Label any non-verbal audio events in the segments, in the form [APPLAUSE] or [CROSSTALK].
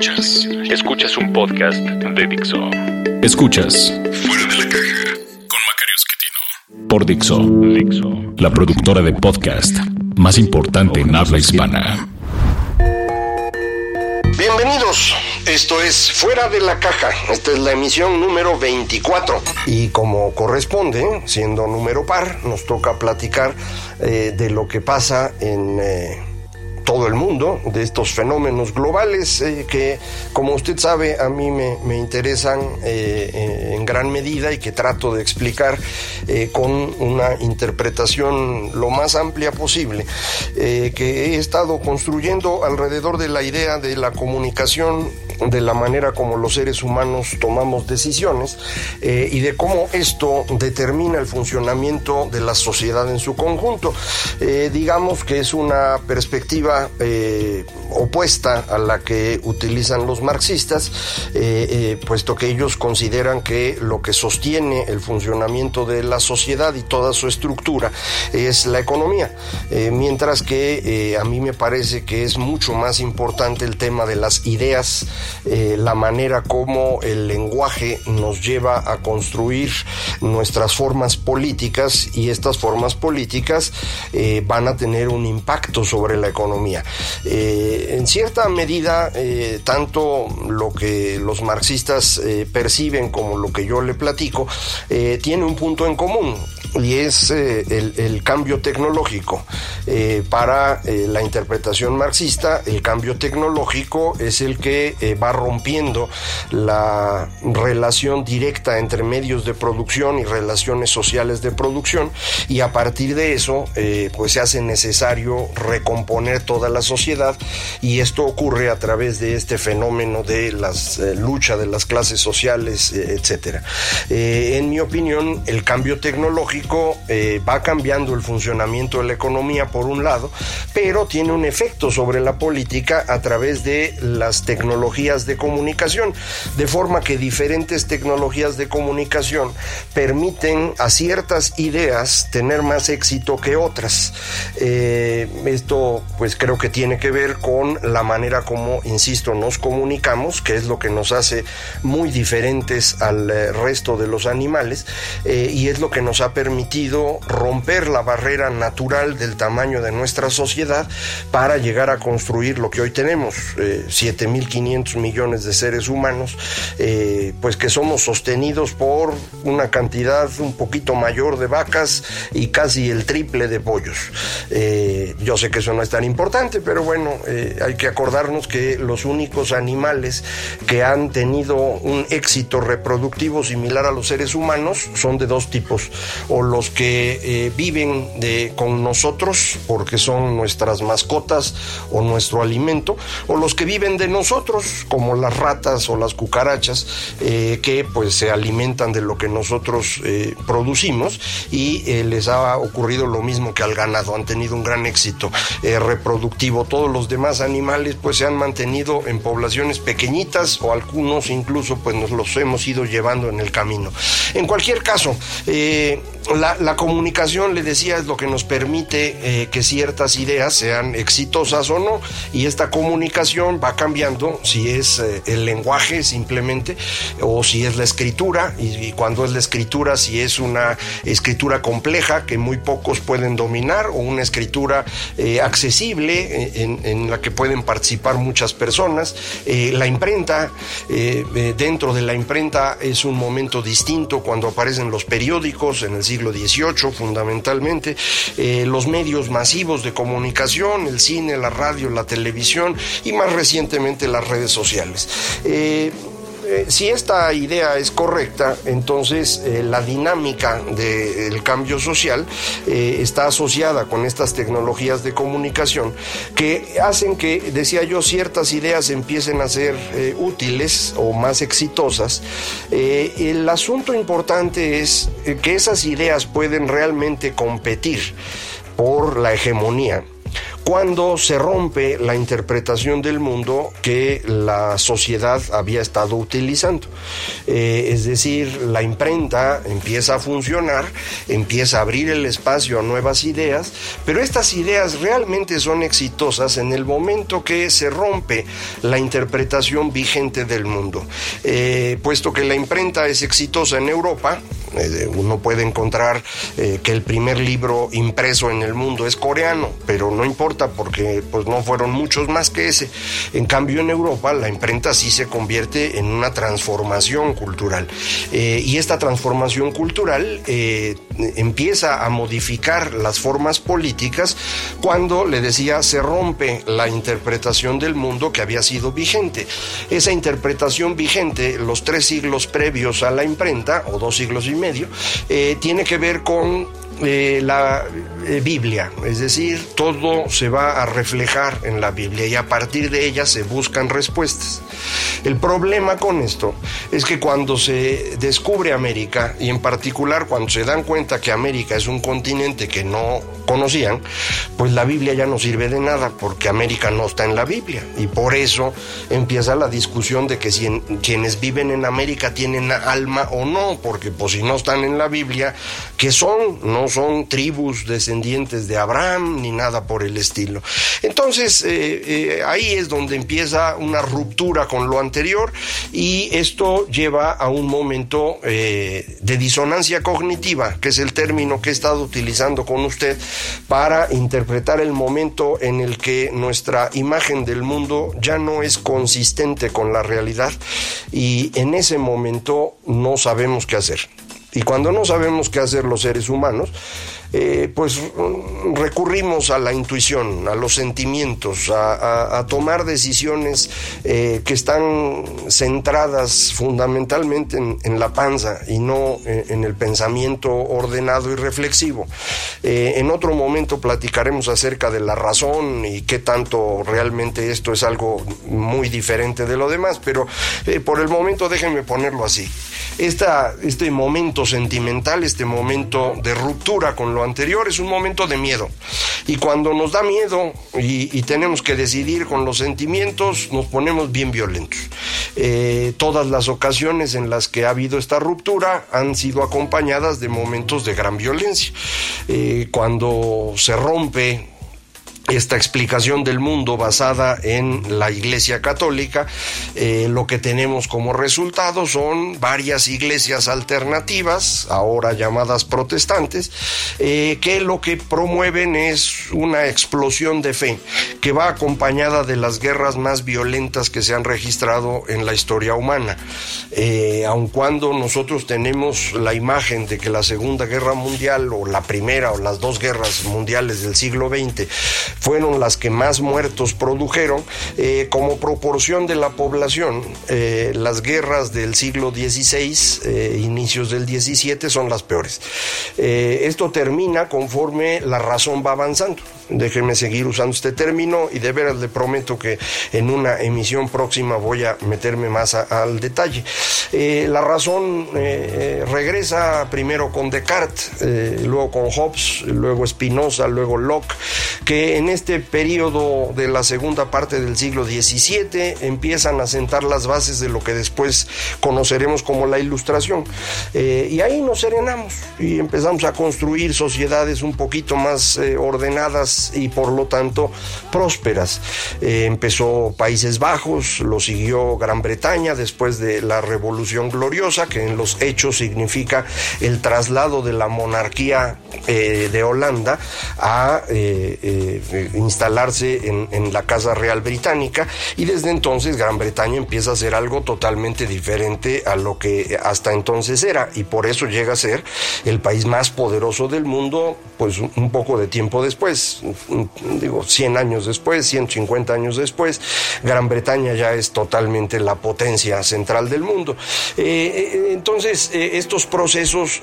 Escuchas, escuchas un podcast de Dixo. Escuchas. Fuera de la caja con Macario Esquetino. Por Dixo, Dixo, la productora de podcast más importante en habla hispana. Bienvenidos, esto es Fuera de la Caja, esta es la emisión número 24 y como corresponde, siendo número par, nos toca platicar eh, de lo que pasa en... Eh, todo el mundo, de estos fenómenos globales eh, que, como usted sabe, a mí me, interesan eh, eh, en gran medida y que trato de explicar con una interpretación lo más amplia posible, que he estado construyendo alrededor de la idea de la comunicación de la manera como los seres humanos tomamos decisiones eh, y de cómo esto determina el funcionamiento de la sociedad en su conjunto. Eh, digamos que es una perspectiva eh, opuesta a la que utilizan los marxistas, puesto que ellos consideran que lo que sostiene el funcionamiento de la sociedad y toda su estructura es la economía, mientras que a mí me parece que es mucho más importante el tema de las ideas eh, la manera como el lenguaje nos lleva a construir nuestras formas políticas y estas formas políticas eh, van a tener un impacto sobre la economía. Eh, en cierta medida, tanto lo que los marxistas perciben como lo que yo le platico, tiene un punto en común y es eh, el, cambio tecnológico. Eh, para eh, la interpretación marxista, el cambio tecnológico es el que va rompiendo la relación directa entre medios de producción y relaciones sociales de producción y a partir de eso pues se hace necesario recomponer toda la sociedad y esto ocurre a través de este fenómeno de la lucha de las clases sociales, etcétera. en mi opinión, el cambio tecnológico eh, va cambiando el funcionamiento de la economía por un lado, pero tiene un efecto sobre la política a través de las tecnologías de comunicación, de forma que diferentes tecnologías de comunicación permiten a ciertas ideas tener más éxito que otras. Eh, esto pues creo que tiene que ver con la manera como, insisto, nos comunicamos, que es lo que nos hace muy diferentes al eh, resto de los animales y es lo que nos ha permitido permitido romper la barrera natural del tamaño de nuestra sociedad para llegar a construir lo que hoy tenemos, eh, 7.500 millones de seres humanos, eh, pues que somos sostenidos por una cantidad un poquito mayor de vacas y casi el triple de pollos. Eh, yo sé que eso no es tan importante, pero bueno, eh, hay que acordarnos que los únicos animales que han tenido un éxito reproductivo similar a los seres humanos son de dos tipos, o los que eh, viven de, con nosotros porque son nuestras mascotas o nuestro alimento, o los que viven de nosotros como las ratas o las cucarachas eh, que pues se alimentan de lo que nosotros eh, producimos y les ha ocurrido lo mismo que al ganado, han tenido un gran éxito reproductivo. Todos los demás animales pues se han mantenido en poblaciones pequeñitas o algunos incluso pues nos los hemos ido llevando en el camino. En cualquier caso, la, comunicación, le decía, es lo que nos permite eh, que ciertas ideas sean exitosas o no, y esta comunicación va cambiando si es eh, el lenguaje simplemente, o si es la escritura, y, cuando es la escritura, si es una escritura compleja que muy pocos pueden dominar, o una escritura eh, accesible en, en, la que pueden participar muchas personas. la imprenta, dentro de la imprenta es un momento distinto cuando aparecen los periódicos en el siglo siglo XVIII fundamentalmente, eh, los medios masivos de comunicación, el cine, la radio, la televisión y más recientemente las redes sociales. Eh, eh, si esta idea es correcta, entonces eh, la dinámica del cambio social eh, está asociada con estas tecnologías de comunicación que hacen que, decía yo, ciertas ideas empiecen a ser útiles o más exitosas. el asunto importante es que esas ideas pueden realmente competir por la hegemonía cuando se rompe la interpretación del mundo que la sociedad había estado utilizando. Eh, es decir, la imprenta empieza a funcionar, empieza a abrir el espacio a nuevas ideas, pero estas ideas realmente son exitosas en el momento que se rompe la interpretación vigente del mundo. Eh, puesto que la imprenta es exitosa en Europa, eh, uno puede encontrar que el primer libro impreso en el mundo es coreano, pero no importa porque pues no fueron muchos más que ese. En cambio en Europa la imprenta sí se convierte en una transformación cultural eh, y esta transformación cultural eh, empieza a modificar las formas políticas cuando, le decía, se rompe la interpretación del mundo que había sido vigente. Esa interpretación vigente, los tres siglos previos a la imprenta, o dos siglos y medio, eh, tiene que ver con eh, la eh, Biblia, es decir, todo se va a reflejar en la Biblia y a partir de ella se buscan respuestas. El problema con esto es que cuando se descubre América y en particular cuando se dan cuenta que América es un continente que no conocían, pues la Biblia ya no sirve de nada porque América no está en la Biblia y por eso empieza la discusión de que si quienes viven en América tienen alma o no, porque pues si no están en la Biblia, ¿qué son? No son tribus descendientes de Abraham ni nada por el estilo. Entonces, eh, eh, ahí es donde empieza una ruptura con lo anterior y esto lleva a un momento eh, de disonancia cognitiva, que el término que he estado utilizando con usted para interpretar el momento en el que nuestra imagen del mundo ya no es consistente con la realidad y en ese momento no sabemos qué hacer. Y cuando no sabemos qué hacer los seres humanos, eh, pues recurrimos a la intuición, a los sentimientos, a, tomar decisiones eh, que están centradas fundamentalmente en, la panza y no en, el pensamiento ordenado y reflexivo. Eh, en otro momento platicaremos acerca de la razón y qué tanto realmente esto es algo muy diferente de lo demás, pero por el momento déjenme ponerlo así. Este momento sentimental, este momento de ruptura con lo anterior es un momento de miedo. Y cuando nos da miedo y, tenemos que decidir con los sentimientos, nos ponemos bien violentos. Eh, todas las ocasiones en las que ha habido esta ruptura han sido acompañadas de momentos de gran violencia. Eh, cuando se rompe esta explicación del mundo basada en la Iglesia Católica, eh, lo que tenemos como resultado son varias iglesias alternativas, ahora llamadas protestantes, eh, que lo que promueven es una explosión de fe que va acompañada de las guerras más violentas que se han registrado en la historia humana. Eh, aun cuando nosotros tenemos la imagen de que la Segunda Guerra Mundial o la Primera o las dos guerras mundiales del siglo XX fueron las que más muertos produjeron. Eh, como proporción de la población, eh, las guerras del siglo XVI, eh, inicios del XVII, son las peores. esto termina conforme la razón va avanzando. Déjenme seguir usando este término y de veras le prometo que en una emisión próxima voy a meterme más al detalle. la razón regresa primero con Descartes, luego con Hobbes, luego Spinoza, luego Locke, que en este periodo de la segunda parte del siglo XVII empiezan a sentar las bases de lo que después conoceremos como la Ilustración. Eh, y ahí nos serenamos y empezamos a construir sociedades un poquito más eh, y por lo tanto prósperas. Eh, empezó Países Bajos, lo siguió Gran Bretaña después de la Revolución Gloriosa, que en los hechos significa el traslado de la monarquía de Holanda a instalarse en, la Casa Real Británica y desde entonces Gran Bretaña empieza a ser algo totalmente diferente a lo que hasta entonces era y por eso llega a ser el país más poderoso del mundo pues un poco de tiempo después. Digo, 100 años después, 150 años después, Gran Bretaña ya es totalmente la potencia central del mundo. entonces, estos procesos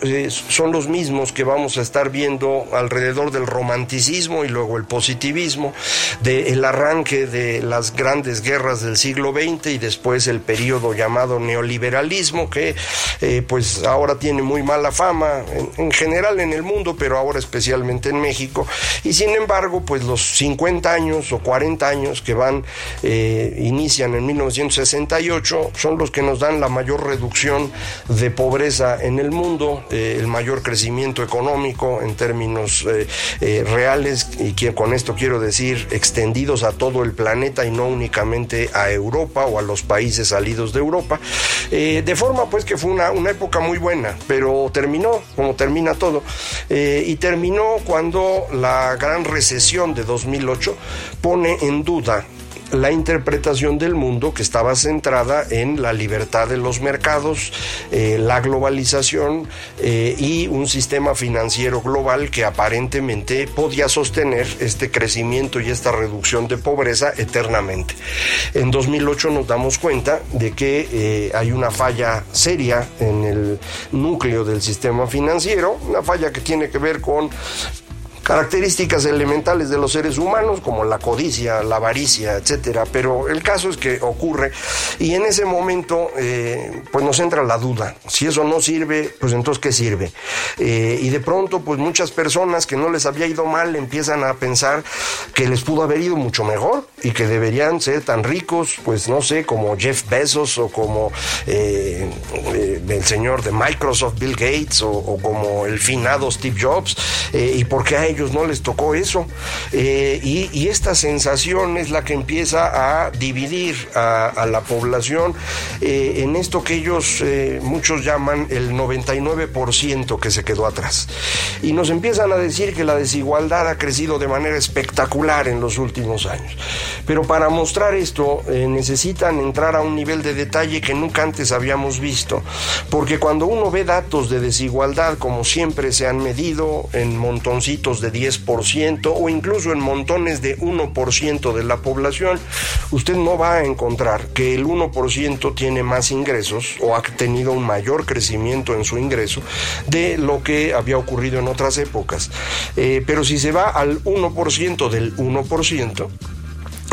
son los mismos que vamos a estar viendo alrededor del romanticismo y luego el positivismo, del arranque de las grandes guerras del siglo XX y después el periodo llamado neoliberalismo, que eh, pues ahora tiene muy mala fama en, general en el mundo, pero ahora especialmente en México. Y sin embargo, pues los 50 años o 40 años que van, eh, inician en 1968, son los que nos dan la mayor reducción de pobreza en el mundo, eh, el mayor crecimiento económico en términos reales, y que con esto quiero decir extendidos a todo el planeta y no únicamente a Europa o a los países salidos de Europa, de forma pues que fue una, una época muy buena, pero terminó como termina todo. Eh, y terminó cuando la gran recesión de 2008 pone en duda la interpretación del mundo que estaba centrada en la libertad de los mercados, eh, la globalización eh, y un sistema financiero global que aparentemente podía sostener este crecimiento y esta reducción de pobreza eternamente. En 2008 nos damos cuenta de que eh, hay una falla seria en el núcleo del sistema financiero, una falla que tiene que ver con características elementales de los seres humanos como la codicia, la avaricia, etcétera. Pero el caso es que ocurre y en ese momento eh, pues nos entra la duda. Si eso no sirve, pues entonces ¿qué sirve? Eh, y de pronto pues muchas personas que no les había ido mal empiezan a pensar que les pudo haber ido mucho mejor y que deberían ser tan ricos, pues no sé, como Jeff Bezos o como eh, el señor de Microsoft, Bill Gates o, como el finado Steve Jobs. ¿Y por qué a ellos no les tocó eso. Eh, y, esta sensación es la que empieza a dividir a, la población eh, en esto que ellos, eh, muchos llaman el 99% que se quedó atrás. Y nos empiezan a decir que la desigualdad ha crecido de manera espectacular en los últimos años. Pero para mostrar esto necesitan entrar a un nivel de detalle que nunca antes habíamos visto. Porque cuando uno ve datos de desigualdad, como siempre se han medido en montoncitos de 10% o incluso en montones de 1% de la población, usted no va a encontrar que el 1% tiene más ingresos o ha tenido un mayor crecimiento en su ingreso de lo que había ocurrido en otras épocas. Eh, pero si se va al 1% del 1%,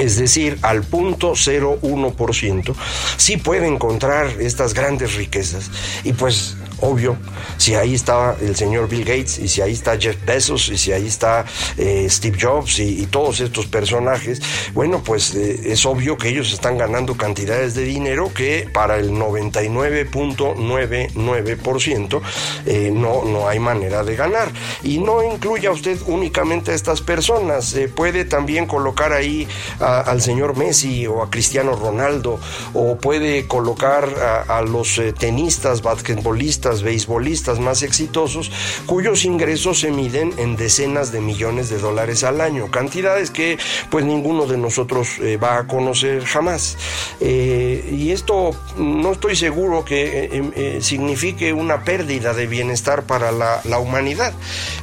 es decir, al punto 0,1%, sí puede encontrar estas grandes riquezas. Y pues obvio, si ahí está el señor Bill Gates y si ahí está Jeff Bezos y si ahí está eh, Steve Jobs y, todos estos personajes, bueno, pues eh, es obvio que ellos están ganando cantidades de dinero que para el 99.99% eh, no, no hay manera de ganar. Y no incluya usted únicamente a estas personas, puede también colocar ahí al señor Messi o a Cristiano Ronaldo o puede colocar a los tenistas, basquetbolistas, beisbolistas más exitosos, cuyos ingresos se miden en decenas de millones de dólares al año, cantidades que pues ninguno de nosotros eh, va a conocer jamás. Eh, y esto no estoy seguro que eh, signifique una pérdida de bienestar para la, la humanidad.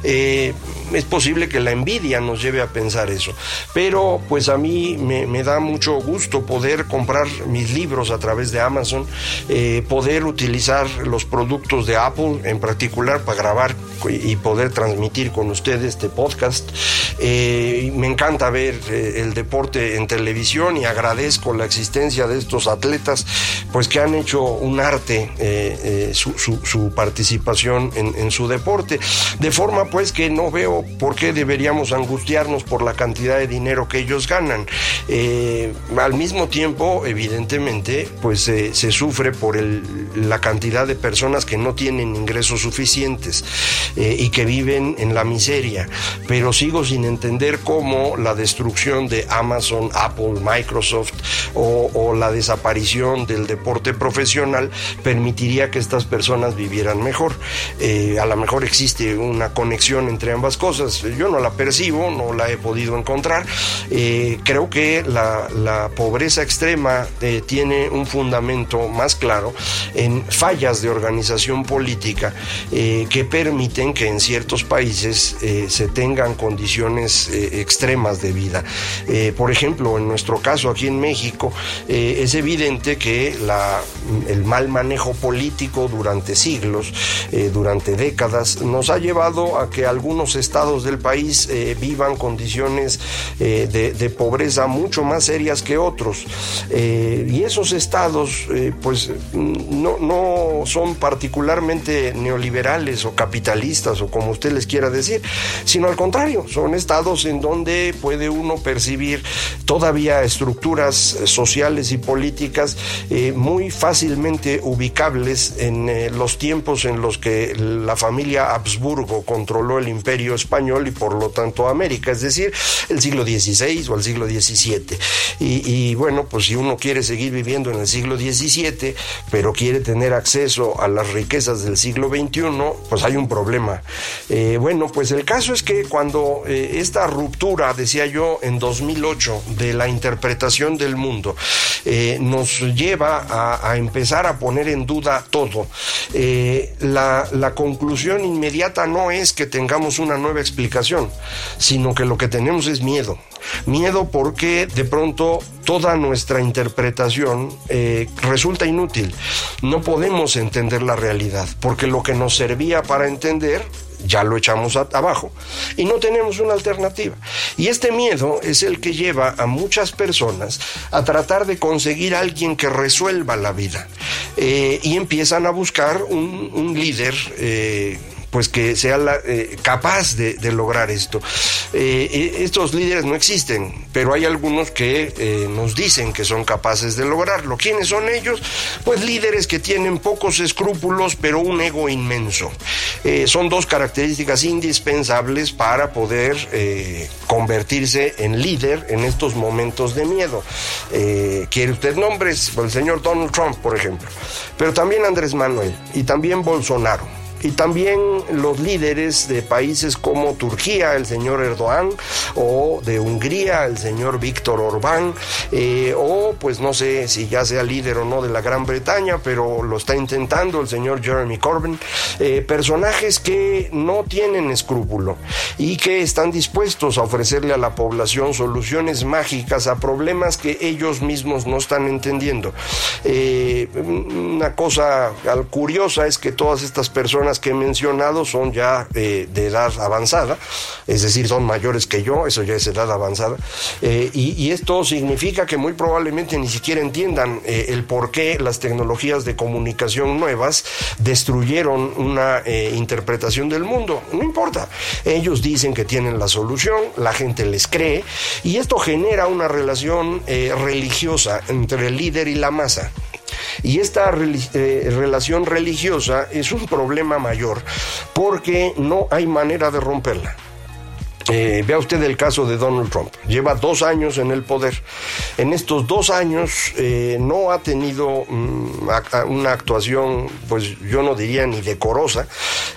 es posible que la envidia nos lleve a pensar eso, pero pues a mí me da mucho gusto poder comprar mis libros a través de Amazon, poder utilizar los productos de Apple en particular para grabar y poder transmitir con ustedes este podcast. Eh, me encanta ver eh, el deporte en televisión y agradezco la existencia de estos atletas, pues que han hecho un arte eh, su, participación en, su deporte. De forma pues que no veo por qué deberíamos angustiarnos por la cantidad de dinero que ellos ganan. al mismo tiempo, evidentemente, pues se sufre por la cantidad de personas que no tienen ingresos suficientes eh, y que viven en la miseria. Pero sigo sin entender cómo la destrucción de Amazon, Apple, Microsoft o, la desaparición del deporte profesional permitiría que estas personas vivieran mejor. Eh, a lo mejor existe una conexión entre ambas cosas. Yo no la percibo, no la he podido encontrar. Eh, creo que la, la pobreza extrema tiene un fundamento más claro en fallas de organización política que permiten que en ciertos países se tengan condiciones extremas de vida. por ejemplo, en nuestro caso aquí en México, es evidente que el mal manejo político durante siglos, durante décadas, nos ha llevado a que algunos estados del país vivan condiciones de, pobreza mucho más serias que otros. y esos estados, pues, no, no son neoliberales o capitalistas o como usted les quiera decir, sino al contrario, son estados en donde puede uno percibir todavía estructuras sociales y políticas eh, muy fácilmente ubicables en eh, los tiempos en los que la familia Habsburgo controló el imperio español y por lo tanto América, es decir, el siglo XVI o el siglo XVII. Y, y bueno, pues si uno quiere seguir viviendo en el siglo XVII, pero quiere tener acceso a las riquezas del siglo XXI, pues hay un problema. Eh, bueno, pues el caso es que cuando eh, esta ruptura, decía yo, en 2008, de la interpretación del mundo, eh, nos lleva a, empezar a poner en duda todo, la conclusión inmediata no es que tengamos una nueva explicación, sino que lo que tenemos es miedo. Miedo porque de pronto toda nuestra interpretación eh, resulta inútil. No podemos entender la realidad porque lo que nos servía para entender ya lo echamos abajo y no tenemos una alternativa. Y este miedo es el que lleva a muchas personas a tratar de conseguir alguien que resuelva la vida eh, y empiezan a buscar un, líder. Eh, pues que sea eh, capaz de, lograr esto. Eh, eh, estos líderes no existen, pero hay algunos que nos dicen que son capaces de lograrlo. ¿Quiénes son ellos? Pues líderes que tienen pocos escrúpulos, pero un ego inmenso. son dos características indispensables para poder convertirse en líder en estos momentos de miedo. ¿Quiere usted nombres? El señor Donald Trump, por ejemplo, pero también Andrés Manuel y también Bolsonaro y también los líderes de países como Turquía, el señor Erdogan, o de Hungría, el señor Víctor Orbán, eh, o pues no sé si ya sea líder o no de la Gran Bretaña, pero lo está intentando el señor Jeremy Corbyn, eh, personajes que no tienen escrúpulo y que están dispuestos a ofrecerle a la población soluciones mágicas a problemas que ellos mismos no están entendiendo. Eh, una cosa curiosa es que todas estas personas que he mencionado son ya eh, de edad avanzada, es decir, son mayores que yo, eso ya es edad avanzada, eh, y, esto significa que muy probablemente ni siquiera entiendan eh, el por qué las tecnologías de comunicación nuevas destruyeron una interpretación del mundo. No importa, ellos dicen que tienen la solución, la gente les cree, y esto genera una relación religiosa entre el líder y la masa. Y esta eh, relación religiosa es un problema mayor porque no hay manera de romperla. Eh, vea usted el caso de Donald Trump. Lleva dos años en el poder. En estos dos años eh, no ha tenido mm, una actuación, pues yo no diría ni decorosa.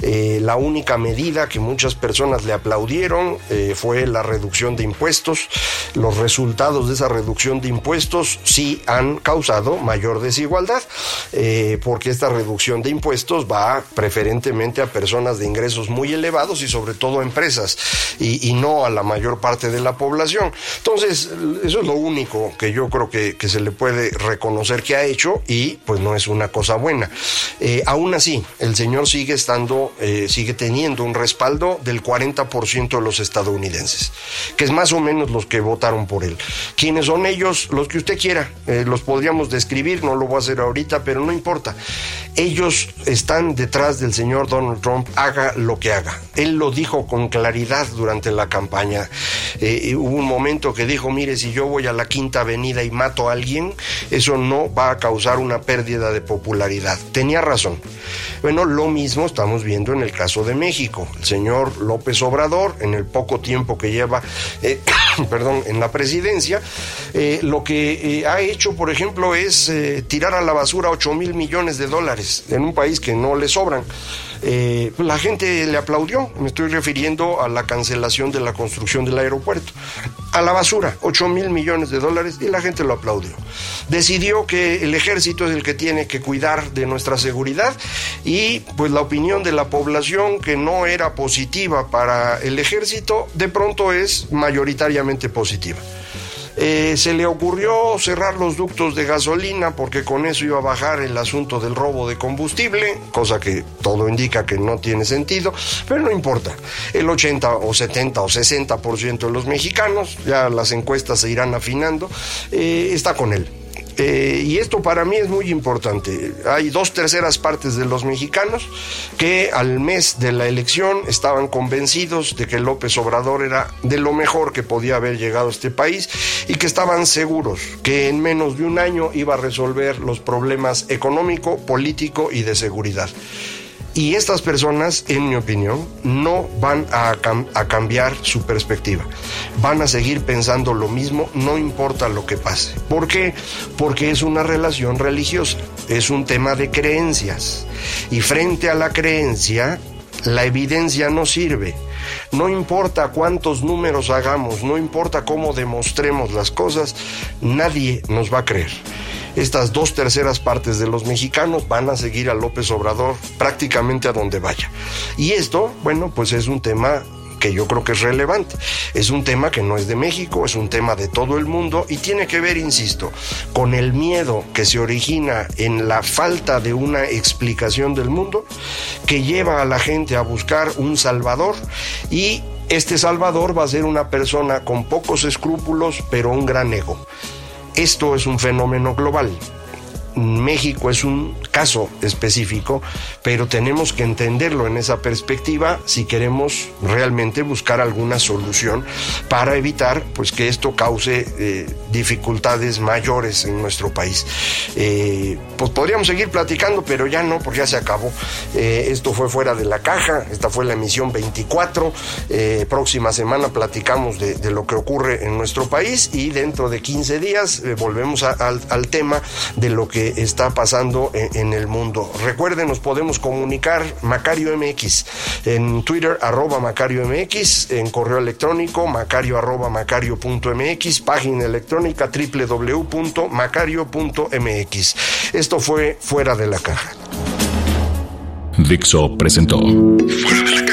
Eh, la única medida que muchas personas le aplaudieron fue la reducción de impuestos. Los resultados de esa reducción de impuestos sí han causado mayor desigualdad, porque esta reducción de impuestos va preferentemente a personas de ingresos muy elevados y sobre todo a empresas. Y, y, no a la mayor parte de la población. Entonces, eso es lo único que yo creo que, se le puede reconocer que ha hecho y pues no es una cosa buena. Eh, aún así, el señor sigue estando, eh, sigue teniendo un respaldo del 40% de los estadounidenses, que es más o menos los que votaron por él. ¿Quiénes son ellos? Los que usted quiera, eh, los podríamos describir, no lo voy a hacer ahorita, pero no importa. Ellos están detrás del señor Donald Trump, haga lo que haga. Él lo dijo con claridad durante la campaña. Eh, hubo un momento que dijo, mire, si yo voy a la Quinta Avenida y mato a alguien, eso no va a causar una pérdida de popularidad. Tenía razón. Bueno, lo mismo estamos viendo en el caso de México. El señor López Obrador, en el poco tiempo que lleva, eh, [COUGHS] perdón, en la presidencia, eh, lo que ha hecho, por ejemplo, es tirar a la basura 8 mil millones de dólares en un país que no le sobran. Eh, pues la gente le aplaudió, me estoy refiriendo a la cancelación de la construcción del aeropuerto. A la basura, 8 mil millones de dólares y la gente lo aplaudió. Decidió que el ejército es el que tiene que cuidar de nuestra seguridad y pues la opinión de la población que no era positiva para el ejército de pronto es mayoritariamente positiva. Eh, se le ocurrió cerrar los ductos de gasolina porque con eso iba a bajar el asunto del robo de combustible, cosa que todo indica que no tiene sentido, pero no importa. El 80 o 70 o 60% de los mexicanos, ya las encuestas se irán afinando, eh, está con él. Eh, y esto para mí es muy importante. Hay dos terceras partes de los mexicanos que al mes de la elección estaban convencidos de que López Obrador era de lo mejor que podía haber llegado a este país y que estaban seguros que en menos de un año iba a resolver los problemas económico, político y de seguridad. Y estas personas, en mi opinión, no van a, cambiar su perspectiva. Van a seguir pensando lo mismo, no importa lo que pase. ¿Por qué? Porque es una relación religiosa, es un tema de creencias. Y frente a la creencia, la evidencia no sirve. No importa cuántos números hagamos, no importa cómo demostremos las cosas, nadie nos va a creer estas dos terceras partes de los mexicanos van a seguir a López Obrador prácticamente a donde vaya. Y esto, bueno, pues es un tema que yo creo que es relevante. Es un tema que no es de México, es un tema de todo el mundo y tiene que ver, insisto, con el miedo que se origina en la falta de una explicación del mundo que lleva a la gente a buscar un salvador y este salvador va a ser una persona con pocos escrúpulos pero un gran ego. Esto es un fenómeno global. México es un caso específico, pero tenemos que entenderlo en esa perspectiva si queremos realmente buscar alguna solución para evitar pues que esto cause eh, dificultades mayores en nuestro país. Eh, pues podríamos seguir platicando, pero ya no, porque ya se acabó. Eh, esto fue fuera de la caja, esta fue la emisión 24. próxima semana platicamos de, lo que ocurre en nuestro país y dentro de 15 días volvemos al tema de lo que está pasando en, el mundo. Recuerden, nos podemos comunicar Macario MX en Twitter arroba Macario MX, en correo electrónico macario arroba macario.mx, página electrónica www.macario.mx. Esto fue Fuera de la Caja. Dixo presentó Fuera de la Caja